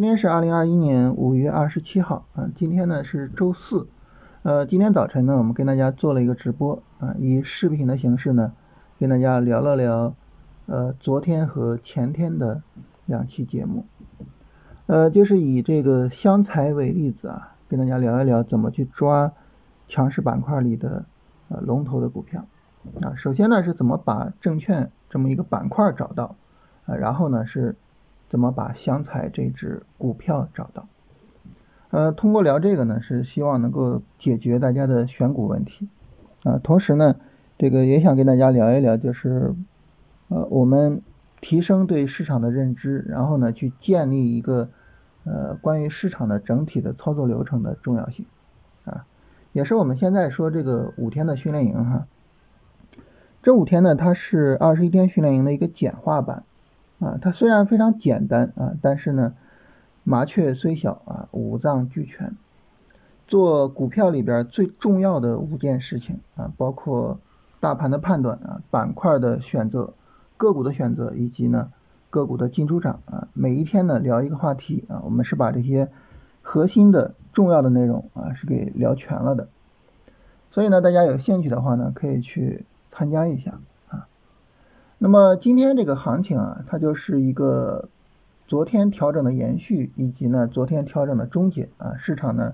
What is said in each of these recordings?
今天是二零二一年五月二十七号啊，今天呢是周四，呃，今天早晨呢，我们跟大家做了一个直播啊，以视频的形式呢，跟大家聊了聊，呃，昨天和前天的两期节目，呃，就是以这个湘财为例子啊，跟大家聊一聊怎么去抓强势板块里的呃龙头的股票啊。首先呢是怎么把证券这么一个板块找到啊，然后呢是。怎么把湘财这只股票找到？呃，通过聊这个呢，是希望能够解决大家的选股问题啊。同时呢，这个也想跟大家聊一聊，就是呃，我们提升对市场的认知，然后呢，去建立一个呃关于市场的整体的操作流程的重要性啊，也是我们现在说这个五天的训练营哈。这五天呢，它是二十一天训练营的一个简化版。啊，它虽然非常简单啊，但是呢，麻雀虽小啊，五脏俱全。做股票里边最重要的五件事情啊，包括大盘的判断啊，板块的选择，个股的选择，以及呢个股的进出场啊。每一天呢聊一个话题啊，我们是把这些核心的重要的内容啊是给聊全了的。所以呢，大家有兴趣的话呢，可以去参加一下。那么今天这个行情啊，它就是一个昨天调整的延续，以及呢昨天调整的终结啊，市场呢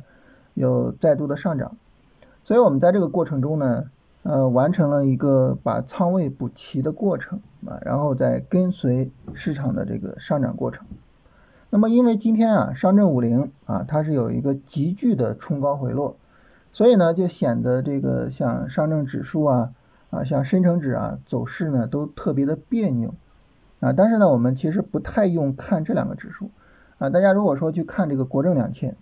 有再度的上涨，所以我们在这个过程中呢，呃，完成了一个把仓位补齐的过程啊，然后再跟随市场的这个上涨过程。那么因为今天啊，上证五零啊，它是有一个急剧的冲高回落，所以呢就显得这个像上证指数啊。啊，像深成指啊，走势呢都特别的别扭啊。但是呢，我们其实不太用看这两个指数啊。大家如果说去看这个国证两千，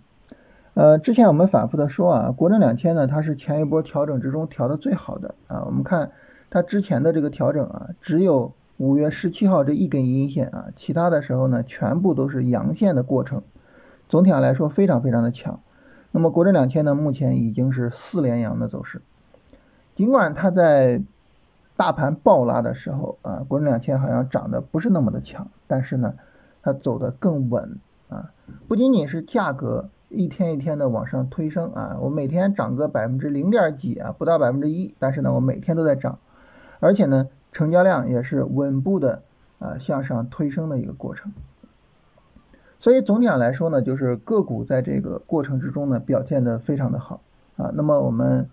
呃，之前我们反复的说啊，国证两千呢，它是前一波调整之中调的最好的啊。我们看它之前的这个调整啊，只有五月十七号这一根阴线啊，其他的时候呢，全部都是阳线的过程。总体上来说，非常非常的强。那么国证两千呢，目前已经是四连阳的走势。尽管它在大盘暴拉的时候啊，国证两千好像涨得不是那么的强，但是呢，它走得更稳啊。不仅仅是价格一天一天的往上推升啊，我每天涨个百分之零点几啊，不到百分之一，但是呢，我每天都在涨，而且呢，成交量也是稳步的啊向上推升的一个过程。所以总体上来说呢，就是个股在这个过程之中呢表现的非常的好啊。那么我们。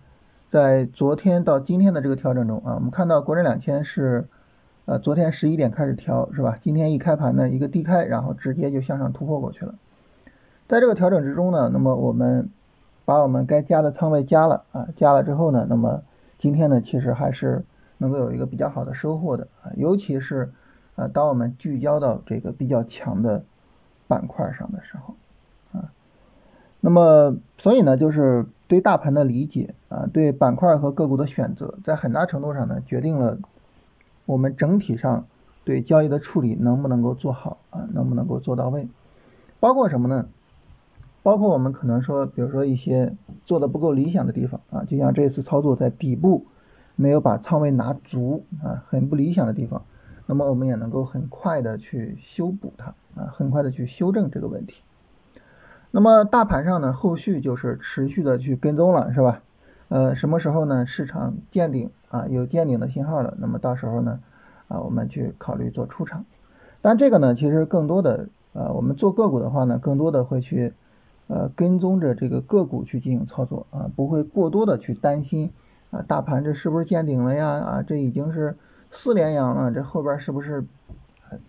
在昨天到今天的这个调整中啊，我们看到国证两千是，呃，昨天十一点开始调是吧？今天一开盘呢，一个低开，然后直接就向上突破过去了。在这个调整之中呢，那么我们把我们该加的仓位加了啊，加了之后呢，那么今天呢，其实还是能够有一个比较好的收获的啊，尤其是啊，当我们聚焦到这个比较强的板块上的时候啊，那么所以呢，就是。对大盘的理解啊，对板块和个股的选择，在很大程度上呢，决定了我们整体上对交易的处理能不能够做好啊，能不能够做到位。包括什么呢？包括我们可能说，比如说一些做的不够理想的地方啊，就像这次操作在底部没有把仓位拿足啊，很不理想的地方，那么我们也能够很快的去修补它啊，很快的去修正这个问题。那么大盘上呢，后续就是持续的去跟踪了，是吧？呃，什么时候呢？市场见顶啊，有见顶的信号了，那么到时候呢，啊，我们去考虑做出场。但这个呢，其实更多的，呃，我们做个股的话呢，更多的会去，呃，跟踪着这个个股去进行操作啊，不会过多的去担心啊，大盘这是不是见顶了呀？啊，这已经是四连阳了，这后边是不是，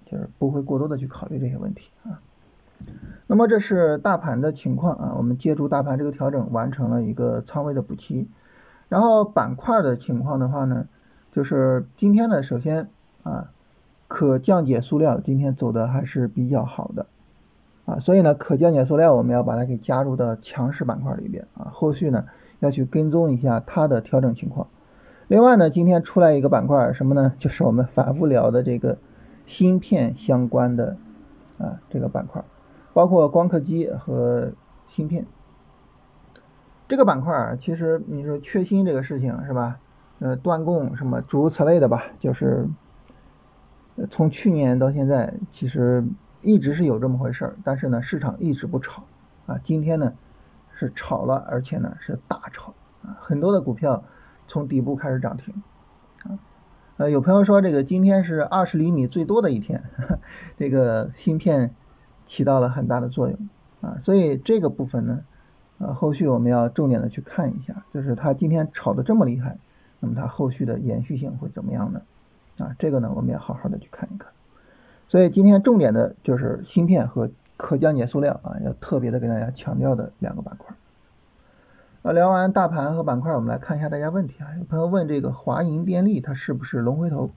就是不会过多的去考虑这些问题啊。那么这是大盘的情况啊，我们借助大盘这个调整完成了一个仓位的补齐。然后板块的情况的话呢，就是今天呢，首先啊，可降解塑料今天走的还是比较好的啊，所以呢，可降解塑料我们要把它给加入到强势板块里边啊，后续呢要去跟踪一下它的调整情况。另外呢，今天出来一个板块什么呢？就是我们反复聊的这个芯片相关的啊这个板块。包括光刻机和芯片这个板块儿，其实你说缺芯这个事情是吧？呃，断供什么诸如此类的吧，就是从去年到现在，其实一直是有这么回事儿，但是呢，市场一直不炒啊。今天呢是炒了，而且呢是大炒啊，很多的股票从底部开始涨停啊。呃，有朋友说这个今天是二十厘米最多的一天，这个芯片起到了很大的作用啊，所以这个部分呢，呃，后续我们要重点的去看一下，就是它今天炒的这么厉害，那么它后续的延续性会怎么样呢？啊，这个呢我们要好好的去看一看。所以今天重点的就是芯片和可降解塑料啊，要特别的给大家强调的两个板块。啊，聊完大盘和板块，我们来看一下大家问题啊。有朋友问这个华银电力它是不是龙回头？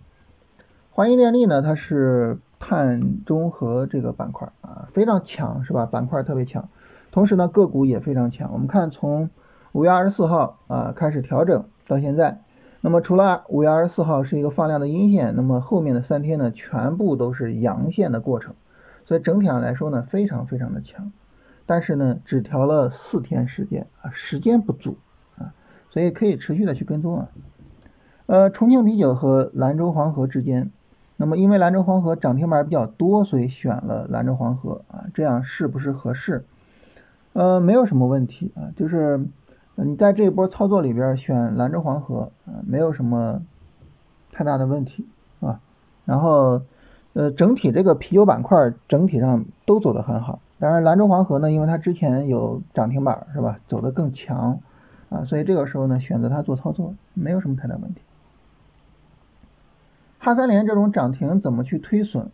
华银电力呢，它是碳中和这个板块啊，非常强是吧？板块特别强，同时呢个股也非常强。我们看从五月二十四号啊开始调整到现在。那么除了五月二十四号是一个放量的阴线，那么后面的三天呢，全部都是阳线的过程，所以整体上来说呢，非常非常的强，但是呢，只调了四天时间啊，时间不足啊，所以可以持续的去跟踪啊。呃，重庆啤酒和兰州黄河之间，那么因为兰州黄河涨停板比较多，所以选了兰州黄河啊，这样是不是合适？呃，没有什么问题啊，就是。你在这一波操作里边选兰州黄河啊，没有什么太大的问题啊。然后，呃，整体这个啤酒板块整体上都走得很好。当然，兰州黄河呢，因为它之前有涨停板是吧，走得更强啊，所以这个时候呢，选择它做操作没有什么太大问题。哈三联这种涨停怎么去推损？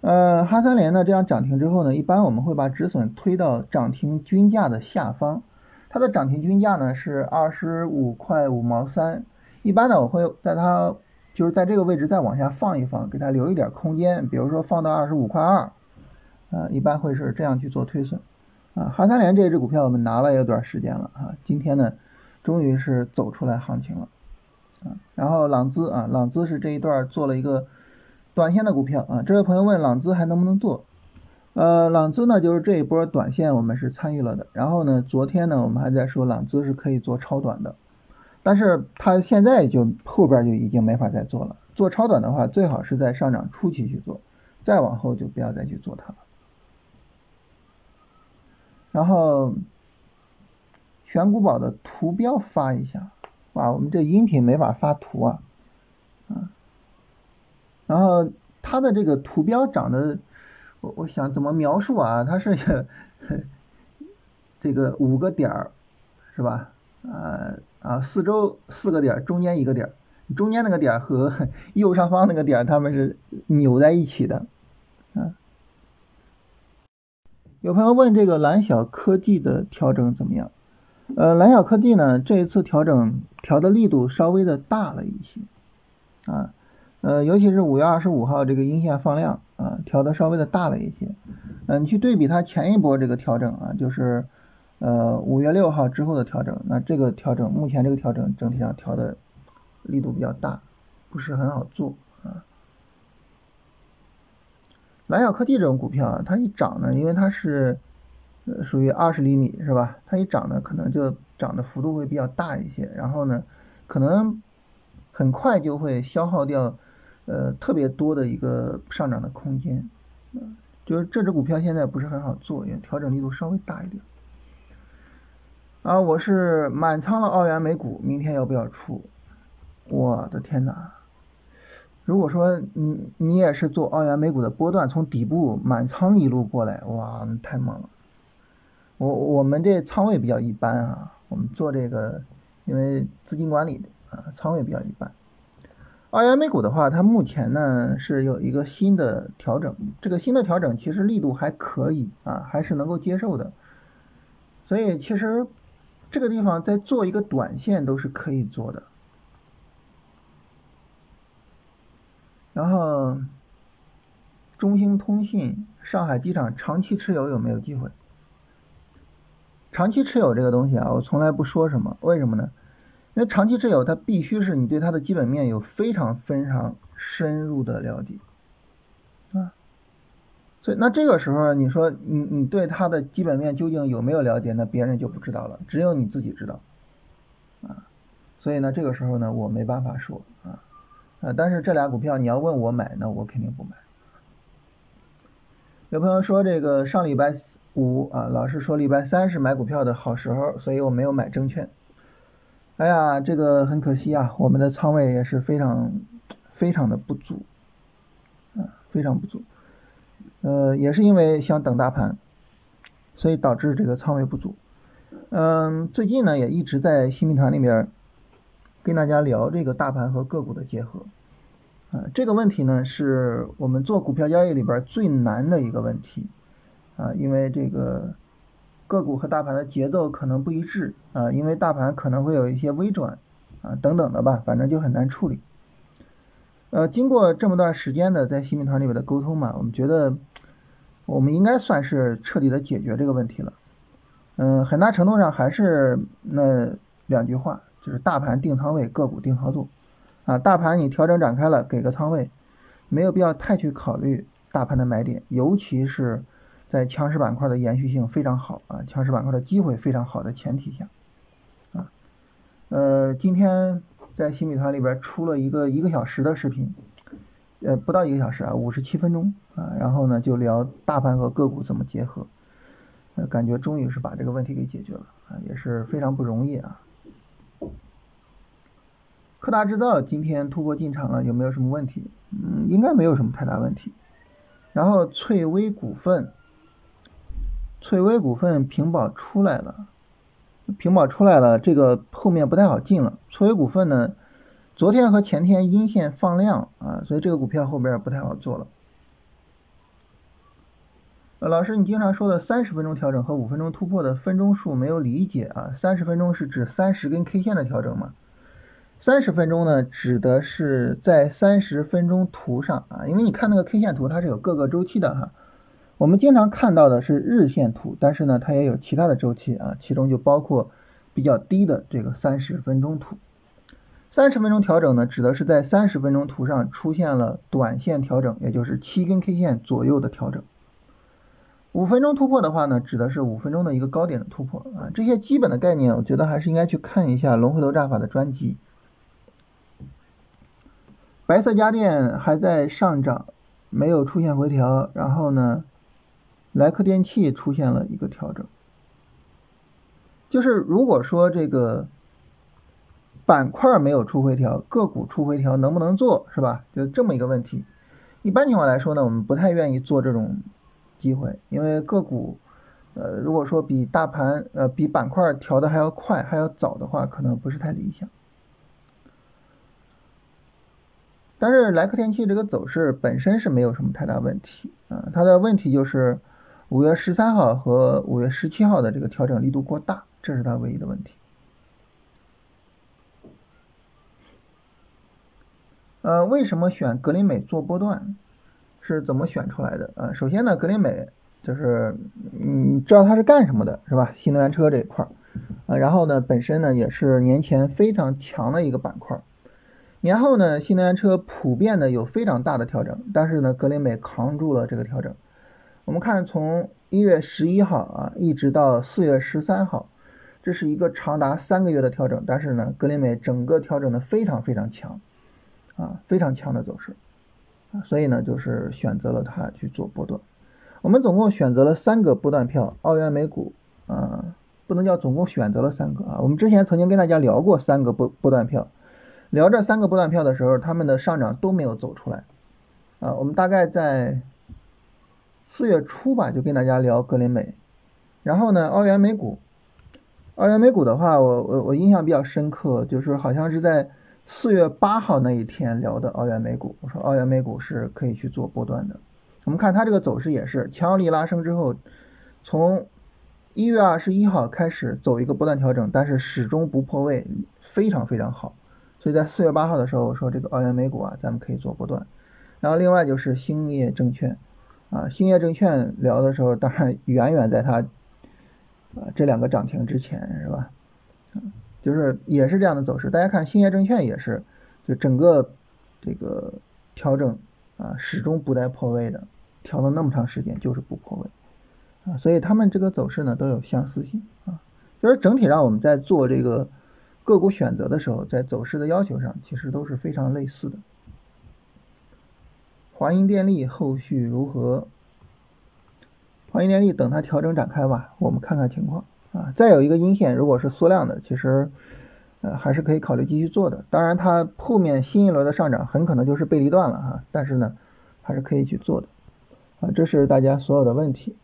呃，哈三联呢这样涨停之后呢，一般我们会把止损推到涨停均价的下方。它的涨停均价呢是二十五块五毛三，一般呢我会在它就是在这个位置再往下放一放，给它留一点空间，比如说放到二十五块二，啊，一般会是这样去做推损，啊，哈三联这只股票我们拿了有段时间了啊，今天呢终于是走出来行情了，然后朗姿啊，朗姿是这一段做了一个短线的股票啊，这位朋友问朗姿还能不能做？呃，朗姿呢，就是这一波短线我们是参与了的。然后呢，昨天呢，我们还在说朗姿是可以做超短的，但是它现在就后边就已经没法再做了。做超短的话，最好是在上涨初期去做，再往后就不要再去做它了。然后，选股宝的图标发一下，哇，我们这音频没法发图啊，啊，然后它的这个图标长得。我我想怎么描述啊？它是这个五个点儿，是吧？啊啊，四周四个点，中间一个点，中间那个点和 右上方那个点，它们是扭在一起的。啊，有朋友问这个蓝小科技的调整怎么样？呃，蓝小科技呢，这一次调整调的力度稍微的大了一些，啊。呃，尤其是五月二十五号这个阴线放量啊，调的稍微的大了一些。嗯，你去对比它前一波这个调整啊，就是呃五月六号之后的调整，那这个调整目前这个调整整体上调的力度比较大，不是很好做啊。蓝小科技这种股票啊，它一涨呢，因为它是属于二十厘米是吧？它一涨呢，可能就涨的幅度会比较大一些，然后呢，可能很快就会消耗掉。呃，特别多的一个上涨的空间，就是这只股票现在不是很好做，也调整力度稍微大一点。啊，我是满仓了澳元美股，明天要不要出？我的天哪！如果说你你也是做澳元美股的波段，从底部满仓一路过来，哇，太猛了！我我们这仓位比较一般啊，我们做这个，因为资金管理啊，仓位比较一般。澳元美股的话，它目前呢是有一个新的调整，这个新的调整其实力度还可以啊，还是能够接受的。所以其实这个地方在做一个短线都是可以做的。然后中兴通信、上海机场长期持有有没有机会？长期持有这个东西啊，我从来不说什么，为什么呢？因为长期持有，它必须是你对它的基本面有非常非常深入的了解，啊，所以那这个时候你说你你对它的基本面究竟有没有了解，那别人就不知道了，只有你自己知道，啊，所以呢这个时候呢我没办法说啊，啊，但是这俩股票你要问我买，那我肯定不买。有朋友说这个上礼拜五啊，老师说礼拜三是买股票的好时候，所以我没有买证券。哎呀，这个很可惜啊，我们的仓位也是非常非常的不足，啊，非常不足。呃，也是因为想等大盘，所以导致这个仓位不足。嗯，最近呢也一直在新民团里边跟大家聊这个大盘和个股的结合。啊，这个问题呢是我们做股票交易里边最难的一个问题啊，因为这个个股和大盘的节奏可能不一致啊，因为大盘可能会有一些微转啊等等的吧，反正就很难处理。呃，经过这么段时间的在新米团里边的沟通嘛，我们觉得我们应该算是彻底的解决这个问题了。嗯，很大程度上还是那两句话，就是大盘定仓位，个股定操作。啊，大盘你调整展开了，给个仓位，没有必要太去考虑大盘的买点，尤其是在强势板块的延续性非常好啊，强势板块的机会非常好的前提下，啊，呃，今天在新米团里边出了一个一个小时的视频，呃，不到一个小时啊，五十七分钟啊，然后呢就聊大盘和个股怎么结合，感觉终于是把这个问题给解决了啊，也是非常不容易啊。科大制造今天突破进场了，有没有什么问题？嗯，应该没有什么太大问题。然后翠微股份，翠微股份平保出来了，平保出来了，这个后面不太好进了。翠微股份呢，昨天和前天阴线放量啊，所以这个股票后边不太好做了。老师，你经常说的三十分钟调整和五分钟突破的分钟数没有理解啊？三十分钟是指三十根 K 线的调整吗？三十分钟呢，指的是在三十分钟图上啊，因为你看那个 K 线图，它是有各个周期的哈。我们经常看到的是日线图，但是呢，它也有其他的周期啊，其中就包括比较低的这个三十分钟图。三十分钟调整呢，指的是在三十分钟图上出现了短线调整，也就是七根 K 线左右的调整。五分钟突破的话呢，指的是五分钟的一个高点的突破啊。这些基本的概念，我觉得还是应该去看一下龙回头战法的专辑。白色家电还在上涨，没有出现回调，然后呢，莱克电器出现了一个调整。就是如果说这个板块没有出回调，个股出回调能不能做，是吧？就这么一个问题。一般情况来说呢，我们不太愿意做这种机会，因为个股，呃，如果说比大盘，呃，比板块调的还要快，还要早的话，可能不是太理想。但是莱克电器这个走势本身是没有什么太大问题啊，它的问题就是五月十三号和五月十七号的这个调整力度过大，这是它唯一的问题。呃，为什么选格林美做波段？是怎么选出来的啊？首先呢，格林美就是你知道它是干什么的，是吧？新能源车这一块儿啊，然后呢，本身呢也是年前非常强的一个板块。年后呢，新能源车普遍的有非常大的调整，但是呢，格林美扛住了这个调整。我们看从一月十一号啊，一直到四月十三号，这是一个长达三个月的调整，但是呢，格林美整个调整的非常非常强，啊，非常强的走势，啊，所以呢，就是选择了它去做波段。我们总共选择了三个波段票，澳元美股，啊，不能叫总共选择了三个啊，我们之前曾经跟大家聊过三个波波段票。聊这三个波段票的时候，他们的上涨都没有走出来，啊，我们大概在四月初吧，就跟大家聊格林美，然后呢，澳元美股，澳元美股的话，我我我印象比较深刻，就是好像是在四月八号那一天聊的澳元美股，我说澳元美股是可以去做波段的，我们看它这个走势也是强力拉升之后，从一月二十一号开始走一个波段调整，但是始终不破位，非常非常好。所以在四月八号的时候，我说这个澳元美股啊，咱们可以做波段。然后另外就是兴业证券，啊，兴业证券聊的时候，当然远远在它啊这两个涨停之前，是吧？就是也是这样的走势。大家看兴业证券也是，就整个这个调整啊，始终不带破位的，调了那么长时间就是不破位啊，所以他们这个走势呢都有相似性啊，就是整体上我们在做这个。个股选择的时候，在走势的要求上，其实都是非常类似的。华英电力后续如何？华银电力等它调整展开吧，我们看看情况啊。再有一个阴线，如果是缩量的，其实呃还是可以考虑继续做的。当然，它后面新一轮的上涨很可能就是背离段了哈，但是呢还是可以去做的啊。这是大家所有的问题。